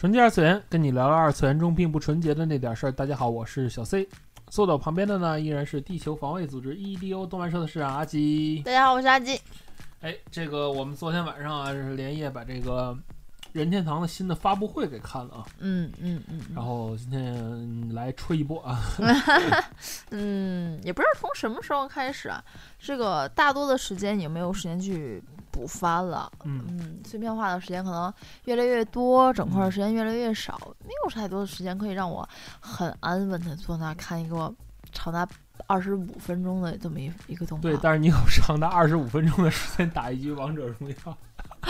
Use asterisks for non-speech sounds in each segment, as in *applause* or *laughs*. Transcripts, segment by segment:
纯洁二次元，跟你聊聊二次元中并不纯洁的那点事儿。大家好，我是小 C，坐到我旁边的呢依然是地球防卫组织 EDO 动漫社的社长阿吉。大家好，我是阿吉。哎，这个我们昨天晚上啊是连夜把这个任天堂的新的发布会给看了啊。嗯嗯嗯。然后今天来吹一波啊。*laughs* 嗯，也不知道从什么时候开始啊，这个大多的时间也没有时间去补番了。嗯，碎片化的时间可能越来越多，整块的时间越来越少，没有太多的时间可以让我很安稳的坐那看一个长达二十五分钟的这么一一个动画。对，但是你有长达二十五分钟的时间打一局王者荣耀。*laughs*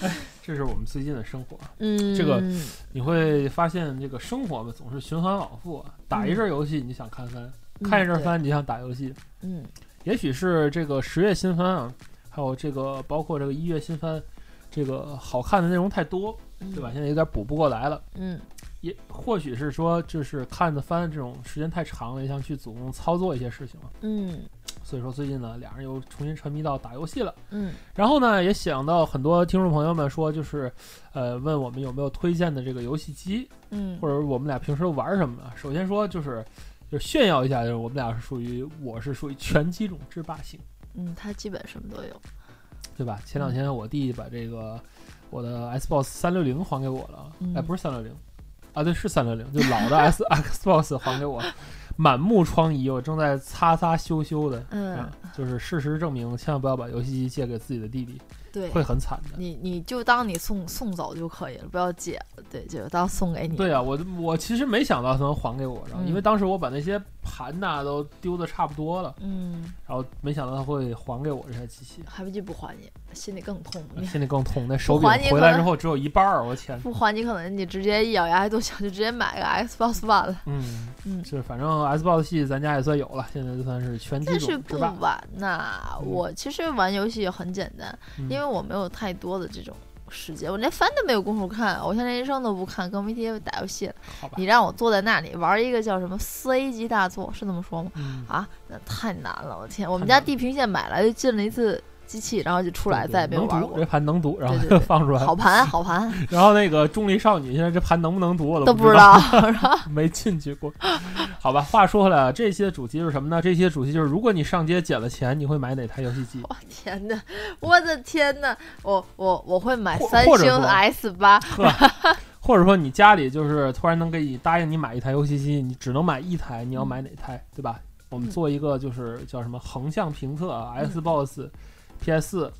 哎，这是我们最近的生活。嗯，这个你会发现，这个生活嘛，总是循环往复。打一阵游戏，你想看番；看一阵番，你想打游戏。嗯，也许是这个十月新番啊，还有这个包括这个一月新番，这个好看的内容太多，对吧？现在有点补不过来了。嗯，也或许是说，就是看的番这种时间太长了，也想去主动操作一些事情了。嗯。所以说最近呢，俩人又重新沉迷到打游戏了。嗯，然后呢，也想到很多听众朋友们说，就是呃，问我们有没有推荐的这个游戏机，嗯，或者我们俩平时都玩什么。首先说就是就炫耀一下，就是我们俩是属于我是属于拳击种制霸型。嗯，它基本什么都有，对吧？前两天我弟把这个我的 Xbox 三六零还给我了，哎，不是三六零啊，对，是三六零，就老的 S *laughs* Xbox 还给我。满目疮痍，我正在擦擦修修的。嗯，就是事实证明，千万不要把游戏机借给自己的弟弟，对，会很惨的。你你就当你送送走就可以了，不要借。对，就当送给你。对啊，我我其实没想到他能还给我，然后因为当时我把那些盘呐都丢的差不多了，嗯，然后没想到他会还给我这台机器，还不就不还你，心里更痛，心里更痛。那手柄回来之后只有一半儿，我天！不还你可能你直接一咬牙一跺脚就直接买个 Xbox One 了。嗯嗯，是反正 Xbox 系咱家也算有了，现在就算是全机种。但是不玩呐，我其实玩游戏也很简单，因为我没有太多的这种。时间我连番都没有功夫看，我像练习生都不看，更别提打游戏了。你让我坐在那里玩一个叫什么四 A 级大作，是这么说吗？啊，那太难了！我天，我们家地平线买来就进了一次。机器，然后就出来，再也没有玩过。这盘能读，然后就 *laughs* 放出来。好盘，好盘。*laughs* 然后那个重力少女，现在这盘能不能读，我都不知道，*laughs* 没进去过。好吧，话说回来，这期的主题是什么呢？这期的主题就是，如果你上街捡了钱，你会买哪台游戏机？我天哪！我的天哪！我我我会买三星 S 八。或者说你家里就是突然能给你答应你买一台游戏机，你只能买一台，你要买哪台？对吧？我们做一个就是叫什么横向评测，Xbox。P.S.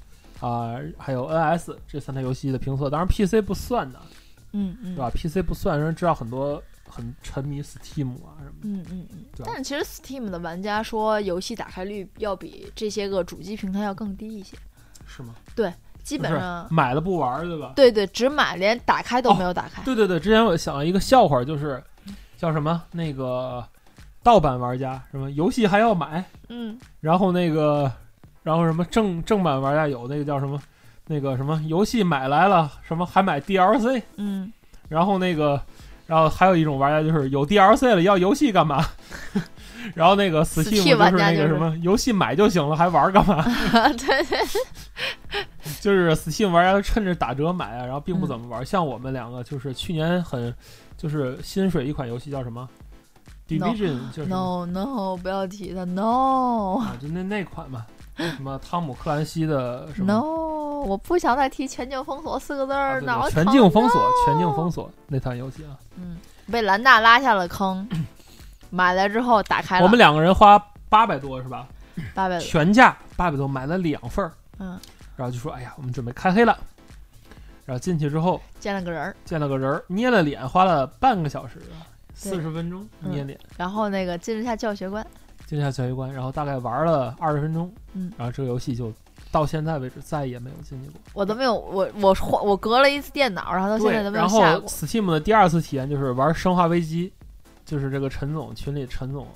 啊，还有 N.S. 这三台游戏的评测，当然 P.C. 不算的，嗯嗯，对吧？P.C. 不算，人知道很多很沉迷 Steam 啊什么的，嗯嗯嗯。但是其实 Steam 的玩家说，游戏打开率要比这些个主机平台要更低一些，是吗？对，基本上买了不玩，对吧？对对，只买连打开都没有打开。对对对，之前我想了一个笑话，就是叫什么那个盗版玩家什么游戏还要买，嗯，然后那个。然后什么正正版玩家有那个叫什么，那个什么游戏买来了什么还买 DLC，嗯，然后那个，然后还有一种玩家就是有 DLC 了要游戏干嘛？*laughs* 然后那个 Steam 就是那个什么游戏买就行了还玩干嘛？*laughs* 对对，*laughs* 就是 Steam 玩家趁着打折买啊，然后并不怎么玩。像我们两个就是去年很就是心水一款游戏叫什么 Division，就是 No No 不要提它 No 啊，就那那款嘛。什么汤姆克兰西的什么？No，我不想再提“全境封锁”四个字儿，脑全境封锁，全境封锁那款游戏啊。嗯，被兰大拉下了坑，*clears throat* 买来之后打开了。我们两个人花八百多是吧？八百全价八百多买了两份儿。嗯，然后就说：“哎呀，我们准备开黑了。”然后进去之后见了个人儿，见了个人儿，捏了脸，花了半个小时，四十分钟捏脸。然后那个进了下教学关。*laughs* 进下教学关，然后大概玩了二十分钟，嗯，然后这个游戏就到现在为止再也没有进去过。我都没有，我我换我隔了一次电脑，然后到现在都没有然后。Steam 的第二次体验就是玩《生化危机》，就是这个陈总群里陈总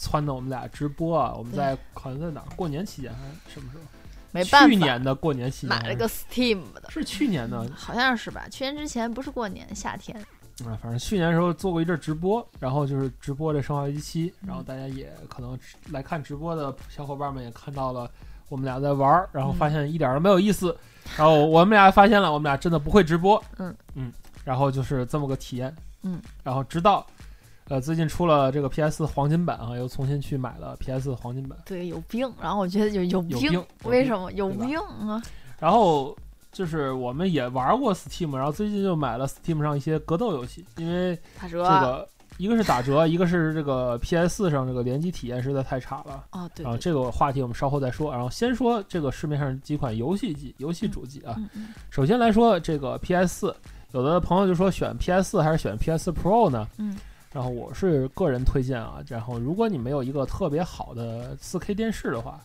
撺掇我们俩直播啊，我们在好像在哪儿过年期间还是什么时候？没办法，去年的过年期间买了个 Steam 的，是去年的，好像是吧？去年之前不是过年，夏天。啊，反正去年的时候做过一阵直播，然后就是直播这《生化危机七》，然后大家也可能来看直播的小伙伴们也看到了我们俩在玩儿，然后发现一点儿都没有意思，然后我们俩发现了我们俩真的不会直播，嗯嗯，然后就是这么个体验，嗯，然后直到呃最近出了这个 PS 黄金版啊，又重新去买了 PS 黄金版，对，有病。然后我觉得就有有病有病为什么有病啊？然后。就是我们也玩过 Steam，然后最近就买了 Steam 上一些格斗游戏，因为打折这个一个是打折，一个是这个 PS 上这个联机体验实在太差了。啊，对然后，这个话题我们稍后再说。然后先说这个市面上几款游戏机、游戏主机啊。嗯嗯首先来说这个 PS，有的朋友就说选 PS 还是选 PS Pro 呢？嗯。然后我是个人推荐啊，然后如果你没有一个特别好的 4K 电视的话，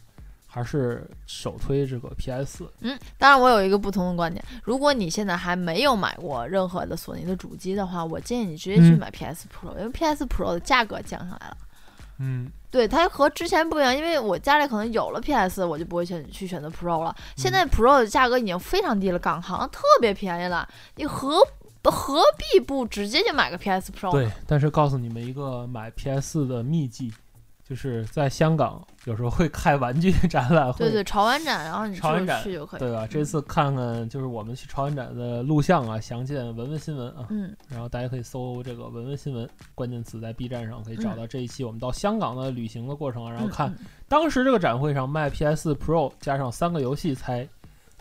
还是首推这个 PS。嗯，当然我有一个不同的观点，如果你现在还没有买过任何的索尼的主机的话，我建议你直接去嗯买 PS Pro，、因为 PS Pro 的价格降下来了。嗯，对它和之前不一样，因为我家里可能有了 PS，我就不会选去选择 Pro 了。现在 Pro 的价格已经非常低了，港行特别便宜了，你何何必不直接就买个 PS Pro？对。但是告诉你们一个买 PS 的秘籍，就是在香港有时候会开玩具展览会。对对，潮玩展，然后你就潮玩展去就可以。对吧？这次看看就是我们去潮玩展的录像啊，详见文文新闻啊。嗯，然后大家可以搜这个文文新闻关键词，在 B 站上可以找到这一期我们到香港的旅行的过程啊。然后看当时这个展会上卖 PS Pro 加上三个游戏才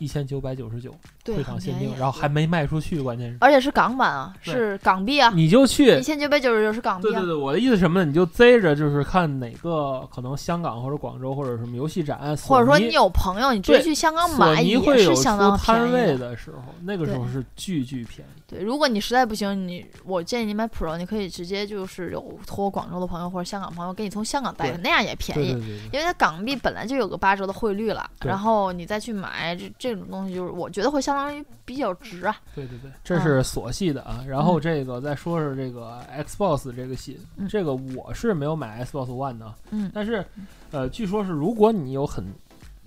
一千九百九十九，对，会场限定，然后还没卖出去，关键是而且是港版啊，是港币啊，你就去一千九百九十九是港币啊。对对对，我的意思是什么呢？你就贼着，就是看哪个可能香港或者广州或者什么游戏展，或者说你有朋友，你直接去香港买也是相当摊位的。时候，那个时候是巨巨便宜。对，如果你实在不行，你我建议你买 Pro，你可以直接就是有托广州的朋友或者香港朋友给你从香港带那样也便宜。对对对对。因为它港币本来就有个八折的汇率了，然后你再去买这这种东西，就是我觉得会相当于比较值啊。对对对，这是索系的啊。然后这个再说说这个 Xbox 这个系，嗯这个我是没有买 Xbox One 的，嗯但是呃，据说是如果你有很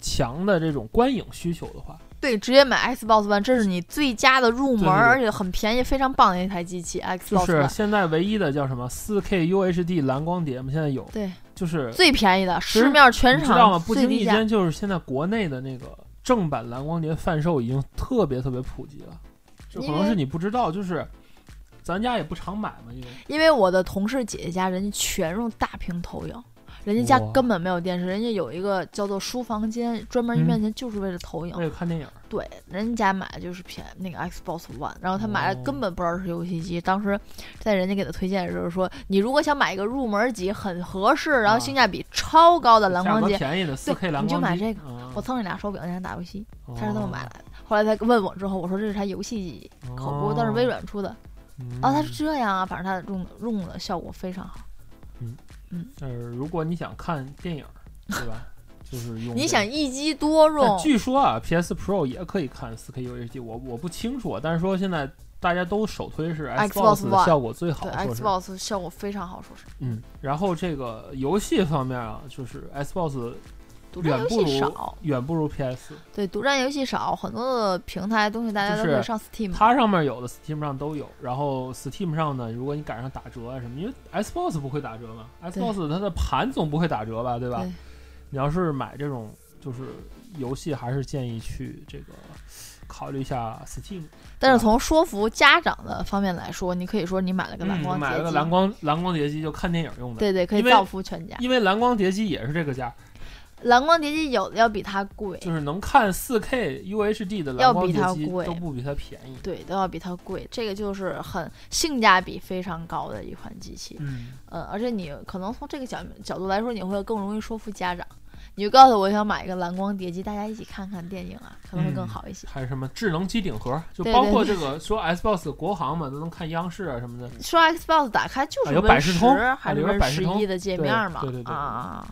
强的这种观影需求的话，对，直接买 Xbox One，这是你最佳的入门，对对对而且很便宜，非常棒的一台机器 Xbox 是。现在唯一的叫什么 4K UHD 蓝光碟嘛，现在有，对，就是最便宜的，实市面全你知道吗？不。经意间，就是现在国内的那个正版蓝光碟贩售已经特别特别普及了，就可能是你不知道，就是咱家也不常买嘛，因为因为我的同事姐姐家人家全用大屏投影，人家家根本没有电视，人家有一个叫做书房间，专门一嗯面墙就是为了投影。为了看电影。对，人家买的就是偏那个 Xbox One，然后他买的哦根本不知道是游戏机。当时在人家给他推荐的时候说，你如果想买一个入门级很合适，然后啊性价比超高的蓝光机，便宜的四 K 蓝你就买这个嗯我蹭你俩手柄，让打游戏，他是这么买哦来的。后来他问我之后，我说这是台游戏机，可不，但是微软出的。嗯哦，他是这样啊，反正他用用的效果非常好。呃，如果你想看电影，*laughs* 对吧？就是用你想一机多用，据说啊，PS Pro 也可以看 4K UHD，我我不清楚啊，但是说现在大家都首推是 Xbox 的效果最好，对 Xbox 效果非常好，说是。嗯，然后这个游戏方面啊，就是 Xbox 独占游远不如戏少，远不如 PS，对，独占游戏少，很多的平台东西大家都就是可以上 Steam。它上面有的 Steam 上都有，然后 Steam 上呢，如果你赶上打折啊什么，因为 Xbox 不会打折嘛，Xbox 它的盘总不会打折吧，对吧？对你要是买这种就是游戏，还是建议去这个考虑一下 Steam。但是从说服家长的方面来说，你可以说你买了个蓝光嗯、买碟机，了个蓝光蓝光碟机就看电影用的，对对，可以造福全家。因为蓝光碟机也是这个价，蓝光碟机有的要比它贵，就是能看四 K UHD 的蓝要比光碟机都不比它便宜。对，都要比它贵。这个就是很性价比非常高的一款机器。嗯，嗯，而且你可能从这个角角度来说，你会更容易说服家长。你就告诉我想买一个蓝光碟机，大家一起看看电影啊，可能会更嗯好一些。还有什么智能机顶盒，就包括这个说 Xbox 国行嘛，都能看央视啊什么的。说 Xbox 打开就是啊有 Win 百事通10啊里边还是 Win 百事通十一的界对面嘛？对对对啊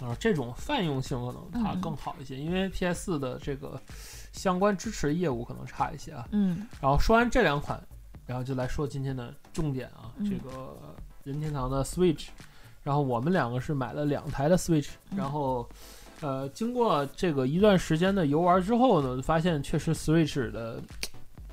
啊这种泛用性可能它嗯更好一些，因为 PS 的这个相关支持业务可能差一些啊。嗯然后说完这两款，然后就来说今天的重点啊，嗯这个任天堂的 Switch。然后我们两个是买了两台的 Switch，嗯然后，呃，经过这个一段时间的游玩之后呢，发现确实 Switch 的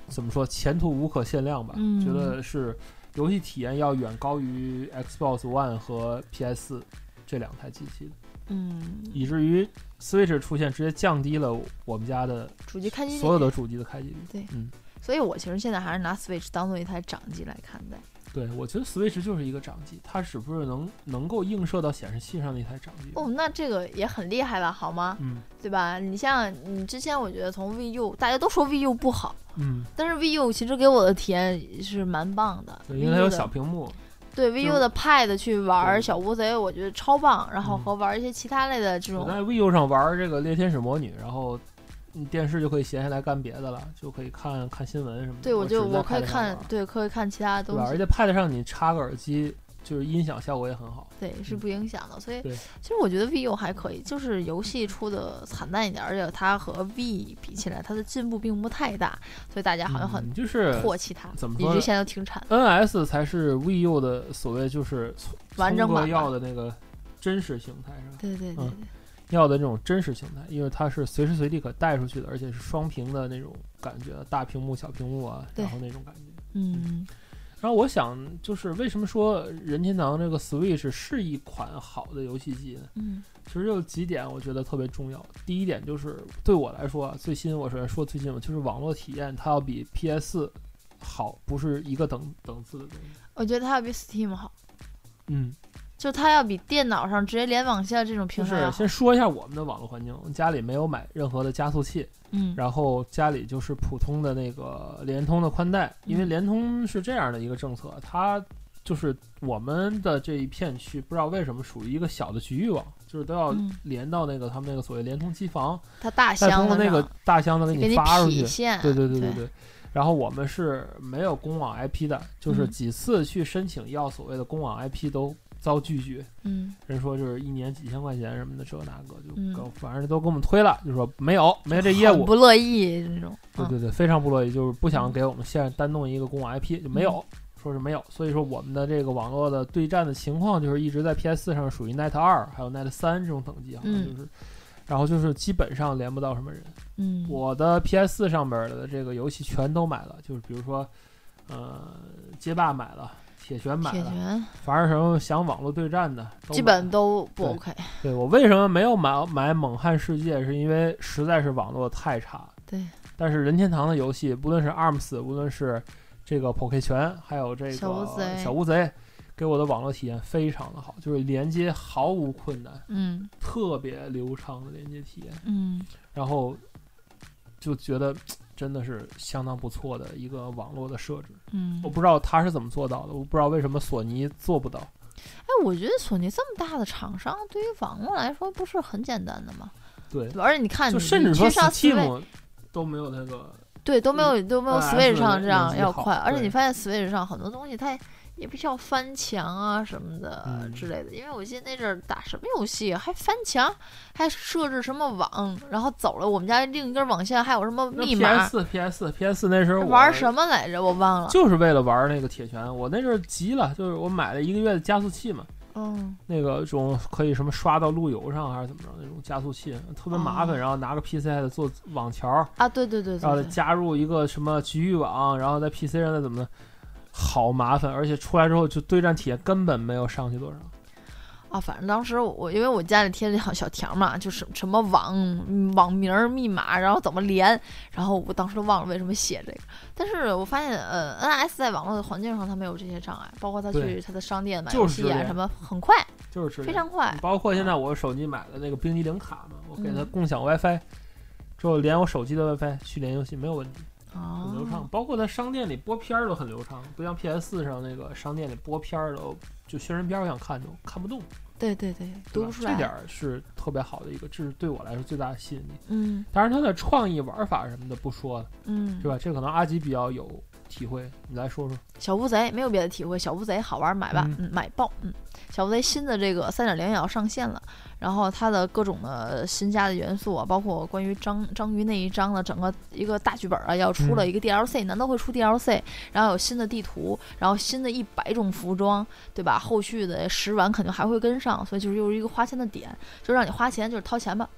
怎么说前途无可限量吧？嗯觉得是游戏体验要远高于 Xbox One 和 PS 这两台机器的，嗯，以至于 Switch 出现直接降低了我们家的主机开机率所有的主机的开机率。对嗯，所以我其实现在还是拿 Switch 当做一台掌机来看待。对，我觉得 Switch 就是一个掌机，它只不是能能够映射到显示器上的一台掌机。哦，那这个也很厉害了，好吗？嗯对吧？你像你之前，我觉得从 VU，大家都说 VU 不好，嗯，但是 VU 其实给我的体验是蛮棒的。对，因为它有小屏幕。对就 VU 的 Pad 去玩小乌贼，我觉得超棒。然后嗯和玩一些其他类的这种，我在 VU 上玩这个《猎天使魔女》，然后电视就可以闲下来干别的了，就可以看看新闻什么的。对我就我可以看对可以看其他的？东西而且 Pad 上你插个耳机，就是音响效果也很好。对，是不影响的。所以其实我觉得 VU 还可以，就是游戏出的惨淡一点，而且它和 V 比起来，它的进步并不太大，所以大家好像很嗯就是唾弃它，怎么说呢以至于现在都停产。NS 才是 VU 的所谓就是完整版吧要的那个真实形态是吧？对对对嗯，要的这种真实形态，因为它是随时随地可带出去的，而且是双屏的那种感觉，大屏幕、小屏幕啊，然后那种感觉。嗯然后我想，就是为什么说任天堂这个 Switch 是一款好的游戏机呢？嗯其实有几点我觉得特别重要。第一点就是对我来说啊，最新我首先说最新，就是网络体验它要比 PS 好，不是一个等等次的东西。我觉得它要比 Steam 好，嗯，就它要比电脑上直接连网下这种就是平台要好。先说一下我们的网络环境，家里没有买任何的加速器，嗯然后家里就是普通的那个联通的宽带，因为嗯联通是这样的一个政策，它就是我们的这一片区不知道为什么属于一个小的局域网，就是都要嗯连到那个他们那个所谓联通机房，它大箱子通过那个大箱子给给你发出去。线，对对对对对对。然后我们是没有公网 IP 的，就是嗯几次去申请要所谓的公网 IP 都遭拒绝，嗯。人说就是一年几千块钱什么的，这那个就嗯。反正都给我们推了，就说没有没有这业务，不乐意这种。嗯对对对，非常不乐意，就是不想嗯。给我们现单弄一个公网 IP 就没有，说是没有，所以说我们的这个网络的对战的情况就是一直在 PS 上属于 Net 二还有 Net 三这种等级，好像嗯。就是，然后就是基本上连不到什么人。嗯，我的 PS 上边的这个游戏全都买了，就是比如说，呃，街霸买了，铁拳买了，铁拳凡是什么想网络对战的，基本都不对 OK。对我为什么没有买买猛汉世界，是因为实在是网络太差。对，但是任天堂的游戏，不论是 ARMS，无论是这个 POK 拳，还有这个小乌贼小乌贼，给我的网络体验非常的好，就是连接毫无困难，嗯特别流畅的连接体验，嗯然后就觉得真的是相当不错的一个网络的设置。嗯我。不知道他是怎么做到的，我不知道为什么索尼做不到。哎，我觉得索尼这么大的厂商，对于网络来说不是很简单的吗？对？而且你看，就你甚至说你去上 Switch Steam 都没有那个。对，都没有都没有 Switch 上这样要快，而且你发现 Switch 上很多东西它也不需要翻墙啊什么的嗯之类的。因为我记得那阵儿打什么游戏还翻墙，还设置什么网，然后走了我们家另一根网线，还有什么密码，PS 四 PS 四 PS 四那时候我玩什么来着？我忘了。就是为了玩那个铁拳，我那阵儿急了，就是我买了一个月的加速器嘛，嗯那个种可以什么刷到路由上还是怎么着那种加速器，特别麻烦，哦然后拿个 PC 还得做网桥，啊，对对对然后加入一个什么局域网，然后在 PC 上再怎么的，好麻烦，而且出来之后就对战体验根本没有上去多少。啊，反正当时我因为我家里贴了小小条嘛，就是什么网嗯网名儿、密码，然后怎么连，然后我当时都忘了为什么写这个。但是我发现，呃，NS 在网络的环境上它没有这些障碍，包括它去它的商店买游戏啊什么，很快，就是非常快。包括现在我手机买的那个冰激凌卡嘛，我给它嗯共享 WiFi，之后连我手机的 WiFi 去连游戏没有问题。哦很流畅，包括在商店里播片儿都很流畅，不像 PS 上那个商店里播片儿都就宣传片儿我想看就看不动，对对对，读不出来。这点儿是特别好的一个，这是对我来说最大的吸引力。嗯当然，它的创意玩法什么的不说了，嗯，是吧？这可能阿吉比较有体会？你来说说。小乌贼没有别的体会，小乌贼好玩，买吧，嗯嗯，买爆，嗯。小乌贼新的这个三点零也要上线了，然后它的各种的新加的元素啊，包括关于章章鱼那一章的整个一个大剧本啊，要出了一个 DLC，、难道会出 DLC？然后有新的地图，然后新的一百种服装，对吧？后续的食玩肯定还会跟上，所以就是又是一个花钱的点，就让你花钱就是掏钱吧，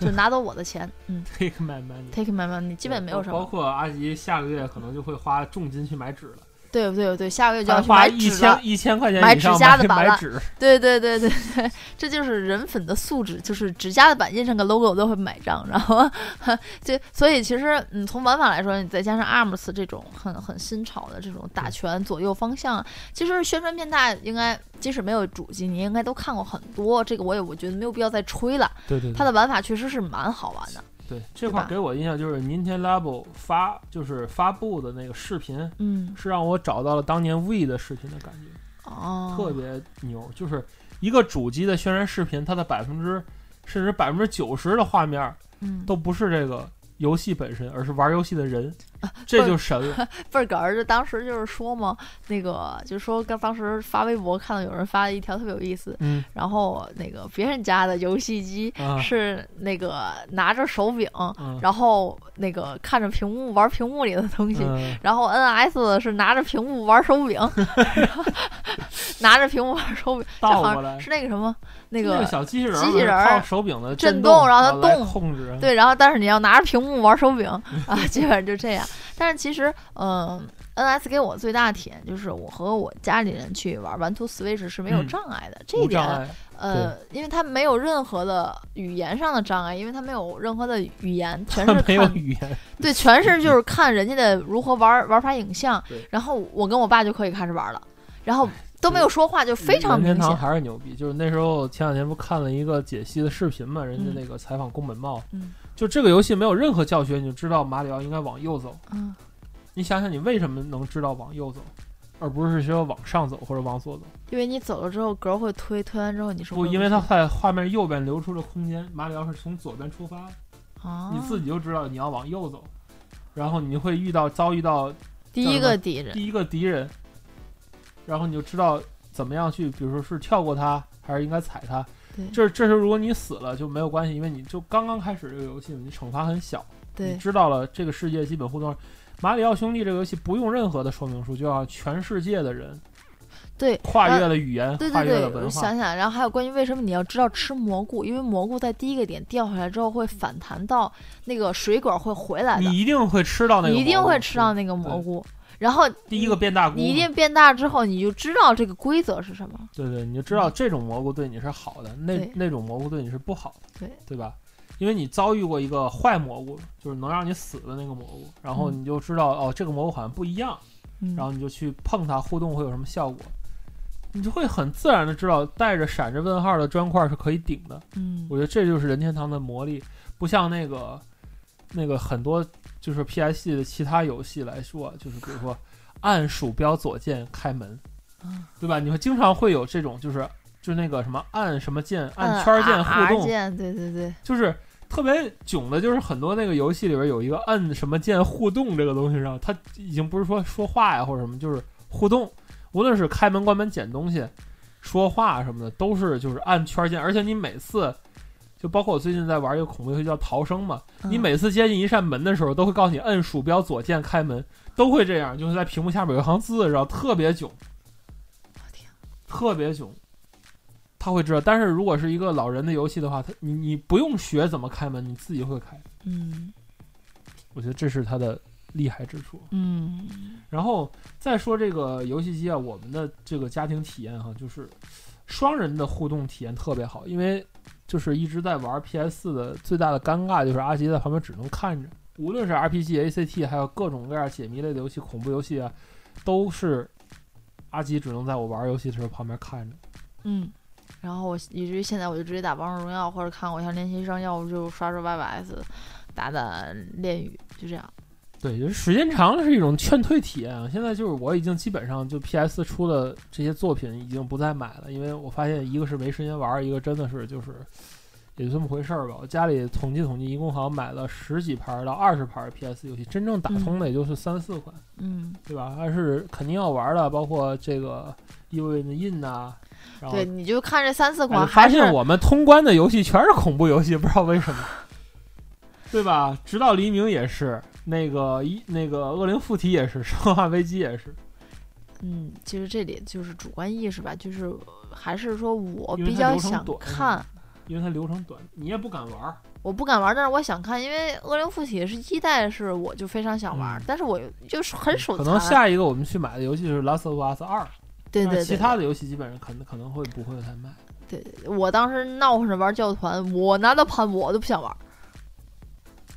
就拿走我的钱，嗯 Take my money，，take my money，基本没有什么。包括阿吉下个月可能就会花重金去买纸了，对不对？对，下个月就要他花去买一纸了千。一千块钱买指甲的板了 *laughs* 对对对对对，这就是人粉的素质，就是指甲的板印上个 logo 都会买账，然后 *laughs* 就所以其实嗯，从玩法来说，你再加上 ARMS 这种很很新潮的这种打拳左右方向，其实宣传片大应该即使没有主机，你应该都看过很多。这个我也我觉得没有必要再吹了，对对对，它的玩法确实是蛮好玩的。对这块儿给我印象就是 Nintendo Labo 发就是发布的那个视频，嗯，是让我找到了当年 V 的视频的感觉，哦，特别牛。就是一个主机的宣传视频，它的百分之甚至百分之九十的画面嗯，都不是这个游戏本身，而是玩游戏的人，*laughs* 这就神了。*laughs* 倍儿哏儿，就当时就是说嘛，那个就是说，刚当时发微博看到有人发了一条特别有意思，嗯然后那个别人家的游戏机啊是那个拿着手柄，嗯然后那个看着屏幕玩屏幕里的东西。嗯，然后 NS 是拿着屏幕玩手柄，*laughs* 拿着屏幕玩手柄，这好倒过来像是那个什么那那个小机器人儿机器人手柄的震动动让它动控制。对，然后但是你要拿着屏幕玩手柄啊，基本上就这样。但是其实，嗯、n s 给我最大的体验就是我和我家里人去玩玩 to Switch 是没有嗯障碍的，这一点。呃，因为它没有任何的语言上的障碍，因为它没有任何的语言，全是它没有看语言，对，全是就 *laughs* 是看人家的如何玩玩法影像，然后我跟我爸就可以开始玩了，然后都没有说话，就非常任天堂明显。还是牛逼。就是那时候前两天不看了一个解析的视频嘛，人家嗯那个采访宫本茂，嗯就这个游戏没有任何教学，你就知道马里奥应该往右走。嗯，你想想，你为什么能知道往右走，而不是说往上走或者往左走？因为你走了之后，格会推，推完之后你是不，因为它在画面右边留出了空间，马里奥是从左边出发，啊，你自己就知道你要往右走，然后你会遇到遭遇到第一个敌人，第一个敌人，然后你就知道怎么样去，比如说是跳过它，还是应该踩它。对这这时候如果你死了就没有关系，因为你就刚刚开始这个游戏，你惩罚很小，对你知道了这个世界基本互动。马里奥兄弟这个游戏不用任何的说明书，就要全世界的人对，跨越了语言，对对对，我跨越了文化。想想，然后还有关于为什么你要知道吃蘑菇，因为蘑菇在第一个点掉下来之后会反弹到那个水管会回来的，你一定会吃到那个，你一定会吃到那个蘑菇，然后第一个变大菇，你一定变大之后，你就知道这个规则是什么。对对，你就知道这种蘑菇对你是好的，那那种蘑菇对你是不好的，对对吧？因为你遭遇过一个坏蘑菇，就是能让你死的那个蘑菇，然后嗯你就知道、哦，这个蘑菇好像不一样，嗯，然后你就去碰它，互动会有什么效果，你就会很自然的知道带着闪着问号的砖块是可以顶的。嗯我觉得这就是任天堂的魔力，不像那个那个很多就是 PS 的其他游戏来说，就是比如说按鼠标左键开门，嗯对吧？你会经常会有这种就是就是那个什么按什么键按嗯圈键互动，键，对对对，就是特别囧的，就是很多那个游戏里边有一个按什么键互动这个东西上，它已经不是说说话呀或者什么，就是互动，无论是开门关门捡东西、说话什么的，都是就是按圈键，而且你每次。就包括我最近在玩一个恐怖游戏叫《逃生》嘛，你嗯每次接近一扇门的时候，都会告诉你摁鼠标左键开门，都会这样，就是在屏幕下面有一行字，然后特别囧，天特别囧，他会知道。但是如果是一个老人的游戏的话，他你你不用学怎么开门，你自己会开。嗯我觉得这是它的厉害之处。嗯然后再说这个游戏机啊，我们的这个家庭体验哈，就是双人的互动体验特别好，因为就是一直在玩 PS 的最大的尴尬就是阿吉在旁边只能看着，无论是 RPG、ACT，还有各种各样解谜类的游戏、恐怖游戏啊，都是阿吉只能在我玩游戏的时候旁边看着。嗯。然后我以至于现在我就直接打王者荣耀或者看偶像练习生，要不就刷刷 YYS，打打恋与，就这样。对，就是时间长了是一种劝退体验啊。现在就是我已经基本上就 PS 出的这些作品已经不再买了，因为我发现一个是没时间玩，一个真的是就是也就这么回事儿吧。我家里统计统计，一共好像买了十几盘到二十盘 PS 游戏，真正打通的也就是三四款，嗯，对吧？还是肯定要玩的，包括这个《异味的印》呐。然后对，你就看这三四哎款，还是发现我们通关的游戏全是恐怖游戏，不知道为什么，对吧？直到黎明也是，那个一那个恶灵附体也是，*laughs* 生化危机也是，嗯，其实这里就是主观意识吧，就是还是说我比较想看，因为它流程短，你也不敢玩儿。我不敢玩，但是我想看，因为恶灵附体是一代是我就非常想玩，嗯但是我就是很手残。可能下一个我们去买的游戏是《Last of Us 二》，但对对对，其他的游戏基本上可能可能会不会太卖。对对，我当时闹腾着玩教团，我拿到盘我都不想玩。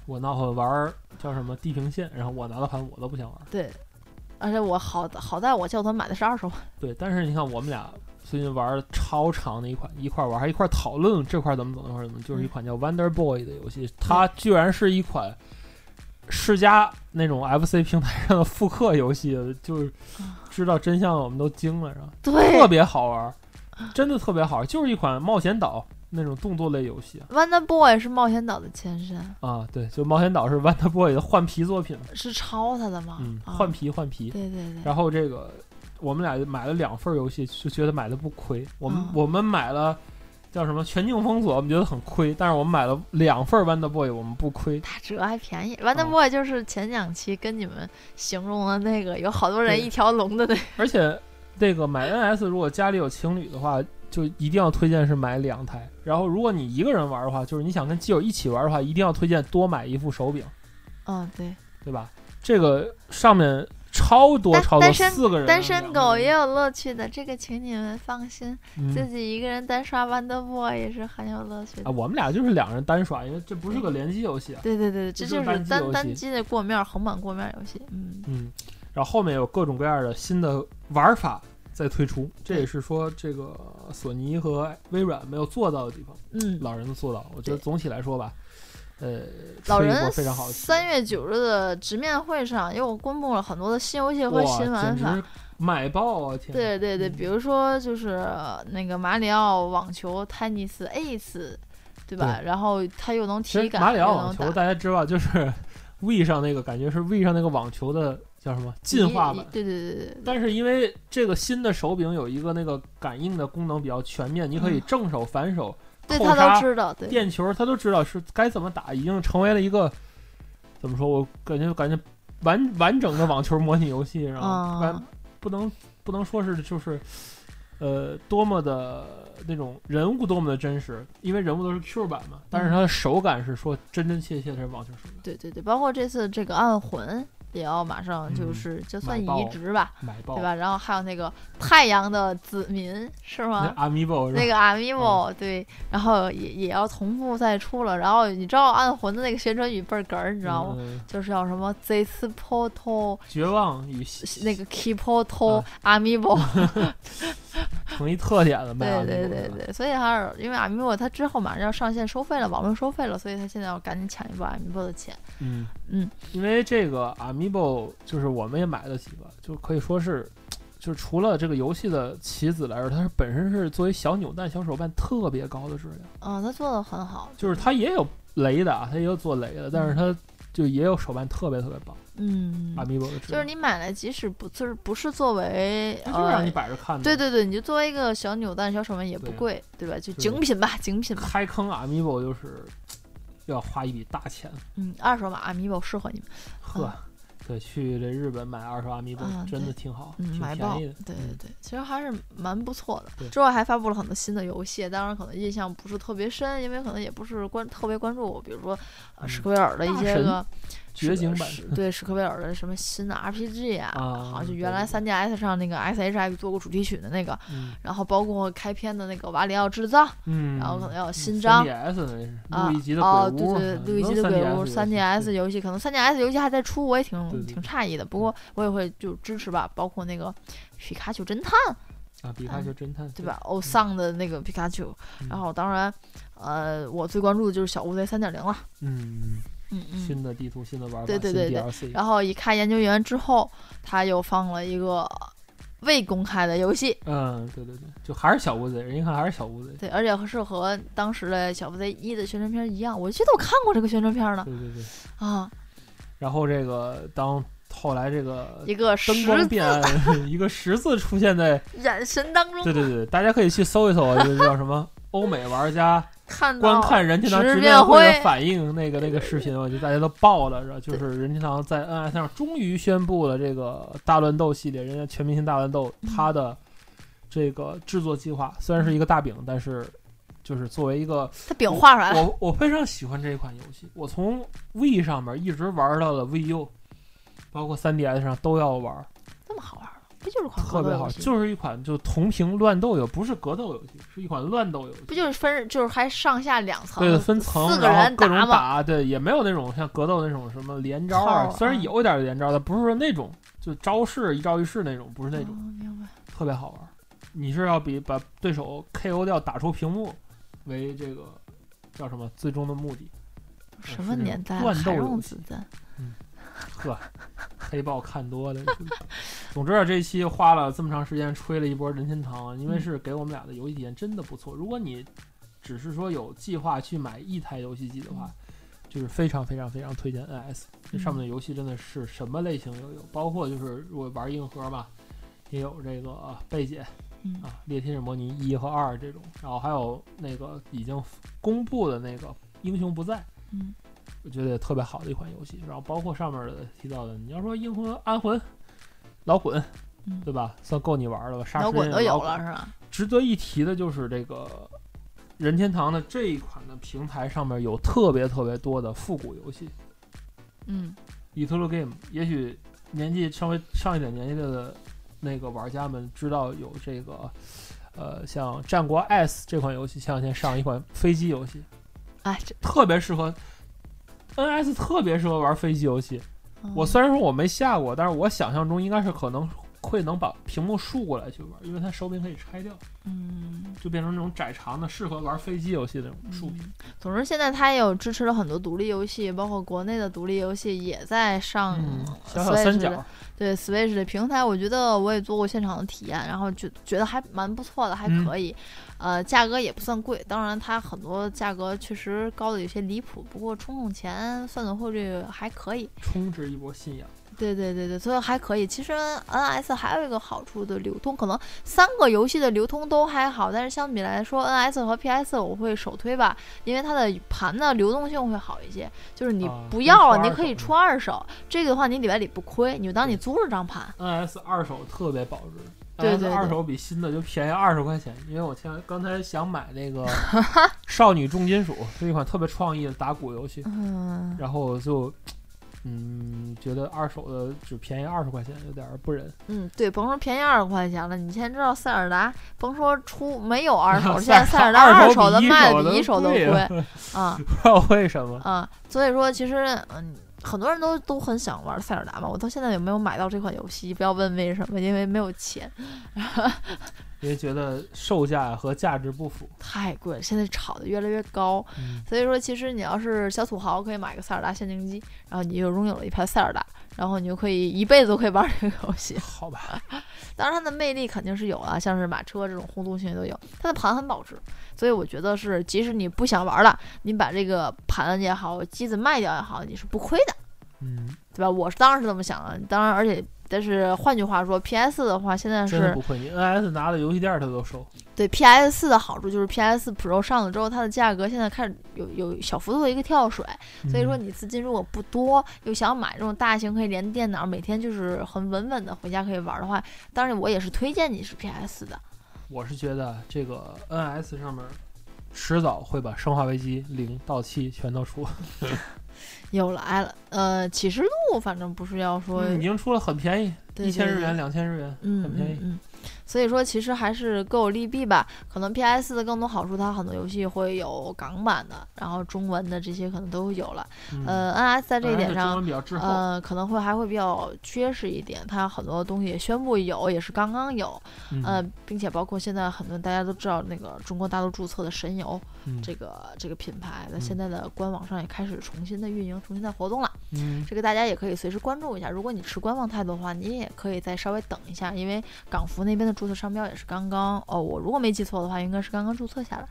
我那会玩儿叫什么《地平线》，然后我拿到盘我都不想玩儿。对，而且我好好在我教团买的是二手，对，但是你看我们俩最近玩儿超长的一款，一块儿玩儿还一块儿讨论这块儿怎么走，那块儿怎么，就是一款叫《Wonder Boy》的游戏，它居然是一款世嘉那种 FC 平台上的复刻游戏，就是知道真相我们都惊了，是吧？对特别好玩儿，真的特别好玩儿，就是一款冒险岛那种动作类游戏，Wonder Boy 是冒险岛的前身，啊。对，就冒险岛是 Wonder Boy 的换皮作品，是抄他的吗？嗯，啊换皮换皮。对对对，然后这个我们俩买了两份儿游戏，就觉得买的不亏。我们、嗯我们买了叫什么全境封锁，我们觉得很亏，但是我们买了两份儿 Wonder Boy，我们不亏。打折还便宜。Wonder 啊 Boy 就是前两期跟你们形容的那个有好多人一条龙的那个，而且这个买 NS，如果家里有情侣的话，就一定要推荐是买两台。然后如果你一个人玩的话，就是你想跟基友一起玩的话，一定要推荐多买一副手柄，嗯，对，对吧？这个上面超多单超多，四个人，单身狗也有乐趣的，这个请你们放心，自嗯己一个人单刷 Wonder Boy 也是很有乐趣啊，的。我们俩就是两人单刷，因为这不是个联机游戏啊。对对对，这这就是是单单机的过面横版过面游戏，嗯，嗯，然后后面有各种各样的新的玩法在推出，这也是说这个索尼和微软没有做到的地方，嗯，老人都做到。我觉得总体来说吧，呃，老人非常好三月九日的直面会上又公布了很多的新游戏和，新玩法。买爆啊！天，对对对，嗯比如说就是呃那个马里奥网球 Tennis Ace，对吧？然后它又能体感，马里奥网球大家知道，就是 *laughs* V 上那个感觉是 V 上那个网球的叫什么进化版。对对对对对，但是因为这个新的手柄有一个那个感应的功能比较全面，你可以嗯正手、反手、对他都知道，对电球，他都知道是该怎么打，已经成为了一个怎么说？我感觉感觉完完整的网球模拟游戏，然后不能不能说是就是呃多么的那种人物多么的真实，因为人物都是 Q 版嘛，但是它的手感是说真真切切的是网球手感，对对对，包括这次这个暗魂也要马上就嗯是就算移植吧，对吧？然后还有那个太阳的子民是吗？Amiibo？那个 Amiibo、对，然后也也要同步再出了。然后你知道暗魂的那个宣传语倍儿哏儿，你知道吗？嗯就是叫什么 This Portal 绝望与那个 Key Portal 啊 Amiibo，、*laughs* *laughs* 成一特点了，卖对对对对，所以还是因为 Amiibo 它之后马上要上线收费了，网络收费了，所以它现在要赶紧抢一波 Amiibo 的钱。嗯嗯，因为这个 Amiibo 就是我们也买得起吧，就可以说是，就是除了这个游戏的棋子来说，它是本身是作为小扭蛋、小手办特别高的质量，嗯，它做的很好，就是它也有雷的啊，它也有做雷的，但是它就也有手办特别特别棒、嗯，Amiibo 的，就是你买来，即使不就是不是作为就是让你摆着看的，对对对，你就作为一个小扭蛋、小手办也不贵，对吧？就精品吧，*laughs* 精品吧。开坑 Amiibo 就是要花一笔大钱，嗯，二手码 Amiibo 适合你们。呵。对，去这日本买二手 Amiibo、嗯真的挺好，嗯，挺便宜的。嗯对对对，其实还是蛮不错的。之后还发布了很多新的游戏，当然可能印象不是特别深，因为可能也不是关特别关注，比如说呃嗯史克威尔的一些个觉醒版史 *laughs* 对史克威尔的什么新的 RPG 啊，啊好像就原来对 3DS 上那个 SH 还做过主题曲的那个，嗯。然后包括开篇的那个瓦里奥制造，嗯，然后可能要有新章 3DS 啊哦，对对，嗯路易吉的鬼屋 3DS 3DS 游游戏，可能 3DS 游戏还在出，我也挺对对挺诧异的。不过我也会就支持吧，包括那个皮卡丘侦探，啊，皮卡丘侦探对吧？欧桑的那个皮卡丘，嗯。然后当然，呃，我最关注的就是小乌贼三点零了，嗯，嗯嗯。新的地图、新的玩法、对对对然后一看研究员之后，他又放了一个未公开的游戏。嗯，对对对，就还是小乌贼，人一看还是小乌贼。对，而且是和当时的小乌贼一的宣传片一样，我记得我看过这个宣传片呢。对对对。啊。然后这个当后来这个一个灯光变暗，*laughs* 一个十字出现在眼神当中。对对对，大家可以去搜一搜啊，就叫什么 *laughs* 欧美玩家。看观看任天堂直面会的反应，那个那个视频，我觉得大家都爆了，是吧？就是任天堂在 NS 上终于宣布了这个大乱斗系列，人家全明星大乱斗，它的这个制作计划虽然是一个大饼，但是就是作为一个它饼画出来了。我我非常喜欢这一款游戏，我从 V 上面一直玩到了 VU，包括 3DS 上都要玩，这么好玩。不就是款特别好，就是一款就同屏乱斗游，不是格斗游戏，是一款乱斗游戏。不就是分，就是还上下两层，对，分层，四个人各种打，对，也没有那种像格斗那种什么连招啊，虽然有一点连招，但不是说那种就招式一招一式那种，不是那种，明白？特别好玩。你是要比把对手 KO 掉打出屏幕为这个叫什么最终的目的？什么年代？乱斗用子弹？嗯。*laughs* 呵，黑豹看多了。总之啊，这一期花了这么长时间吹了一波任天堂，因为是给我们俩的游戏体验真的不错。如果你只是说有计划去买一台游戏机的话，就是非常非常非常推荐 NS。这上面的游戏真的是什么类型都有，包括就是如果玩硬核嘛，也有这个贝姐啊，猎天使模拟一和二这种，然后还有那个已经公布的那个英雄不在，嗯。我觉得也特别好的一款游戏，然后包括上面的提到的，你要说英魂、安魂、老滚，对吧？算够你玩了吧？老滚都有了是吧？值得一提的就是这个任天堂的这一款的平台上面有特别特别多的复古游戏。嗯 e t e r Game，也许年纪稍微上一点年纪的那个玩家们知道有这个，呃，像《战国 S》这款游戏，前两天上一款飞机游戏，哎，这特别适合。NS 特别适合玩飞机游戏，我虽然说我没下过，但是我想象中应该是可能会能把屏幕竖过来去玩，因为它手柄可以拆掉，嗯，就变成那种窄长的，适合玩飞机游戏的那种竖屏。总之，现在它也有支持了很多独立游戏，包括国内的独立游戏也在上小小三角。对 Switch 的平台，我觉得我也做过现场的体验，然后就觉得还蛮不错的，还可以。呃，价格也不算贵，当然它很多价格确实高的有些离谱，不过充充钱算算汇率还可以，充值一波信仰。对对对对，所以还可以。其实 NS 还有一个好处的流通，可能三个游戏的流通都还好，但是相比来说，NS 和 PS 我会首推吧，因为它的盘的流动性会好一些。就是你不要了，你可以出二手，这个的话你里外里不亏，你就当你租了张盘。NS 二手特别保值。对对，二手比新的就便宜二十块钱，因为我前刚才想买那个 *laughs* 少女重金属，是一款特别创意的打鼓游戏，嗯，然后就嗯觉得二手的只便宜二十块钱有点不忍。嗯，对，甭说便宜二十块钱了，你现在知道塞尔达，*laughs* 甭说出没有二手，现在塞尔达二手的卖的比一手都贵啊，*laughs* 不知道为什么啊，所以说其实嗯。很多人都都很想玩塞尔达嘛，我到现在也没有买到这款游戏。不要问为什么，因为没有钱。因为觉得售价和价值不符，太贵了。现在炒的越来越高，所以说其实你要是小土豪，可以买个塞尔达限定机，然后你就拥有了一盘塞尔达，然后你就可以一辈子都可以玩这个游戏。好吧，*laughs* 当然它的魅力肯定是有啊，像是马车这种互动性都有，它的盘很保值。所以我觉得是，即使你不想玩了，你把这个盘也好，机子卖掉也好，你是不亏的，嗯，对吧？我是当然是这么想的。当然，而且，但是换句话说，PS 的话，现在是不亏。你 NS 拿的游戏店他都收。对 PS 四的好处就是 PS Pro 上了之后，它的价格现在开始有有小幅度的一个跳水。所以说，你资金如果不多，又想买这种大型可以连电脑，每天就是很稳稳的回家可以玩的话，当然我也是推荐你是 PS 的。我是觉得这个 NS 上面迟早会把《生化危机》零到七全都出，*laughs* 又来了。呃，启示录反正不是要说已经出了，很便宜，一千日元、两千日元，很便宜。嗯，所以说其实还是各有利弊吧。可能 PS 的更多好处，它很多游戏会有港版的，然后中文的这些可能都有了。嗯。呃，NS 在这一点上呃，可能会还会比较缺失一点，它很多东西也宣布有，也是刚刚有，嗯。呃，并且包括现在很多大家都知道那个中国大陆注册的神游嗯。这个这个品牌，那嗯。现在的官网上也开始重新的运营，重新的活动了，嗯。这个大家也可以随时关注一下。如果你持观望态度的话，你也可以再稍微等一下，因为港服那边的注册商标也是刚刚哦，我如果没记错的话，应该是刚刚注册下来。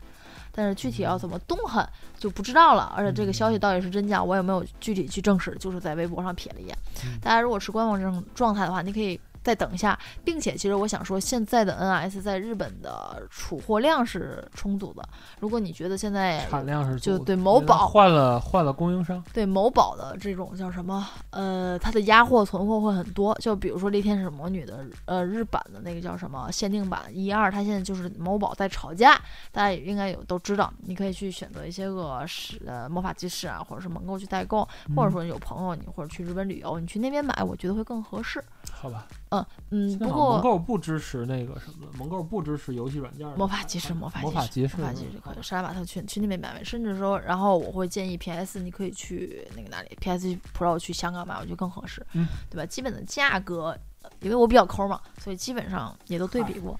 但是具体要怎么动狠就不知道了，而且这个消息到底是真假，我也没有具体去证实，就是在微博上瞥了一眼。嗯大家如果是观望这种状态的话，你可以再等一下，并且其实我想说，现在的 NS 在日本的储货量是充足的。如果你觉得现在产量是就对某宝换了换了供应商，对某宝的这种叫什么？呃，它的压货存货会很多。就比如说《猎天使魔女》的呃日版的那个叫什么限定版一二，它现在就是某宝在吵架，大家也应该有都知道。你可以去选择一些个是呃魔法集市啊，或者是盟购去代购，或者说有朋友你或者去日本旅游，你去那边买，我觉得会更合适。好吧？嗯嗯，不过购不支持那个什么，蒙购不支持游戏软件的魔法集市，魔法魔法集市，魔法集市可以，沙拉马特去去那边买买，甚至说，然后我会建议 PS 你可以去那个哪里，PS Pro 去香港买，我觉得更合适，嗯，对吧？基本的价格，呃因为我比较抠嘛，所以基本上也都对比过。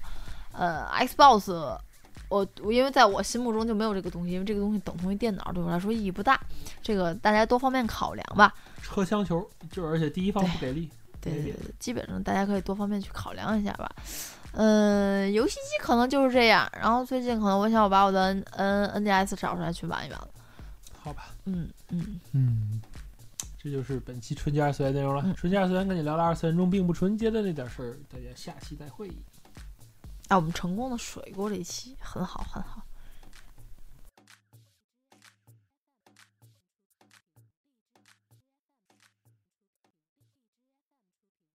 呃，Xbox，我我因为在我心目中就没有这个东西，因为这个东西等同于电脑，对我来说意义不大。这个大家多方面考量吧。车厢球，就是而且第一方不给力，对对对，基本上大家可以多方面去考量一下吧。嗯，游戏机可能就是这样。然后最近可能我想我把我的 N N NDS 找出来去玩一玩了。好吧？嗯嗯，嗯，这就是本期纯洁二次元内容了。嗯纯洁二次元跟你聊了二次元中并不纯洁的那点事儿，大家下期再会。哎，我们成功的水过这一期，很好很好。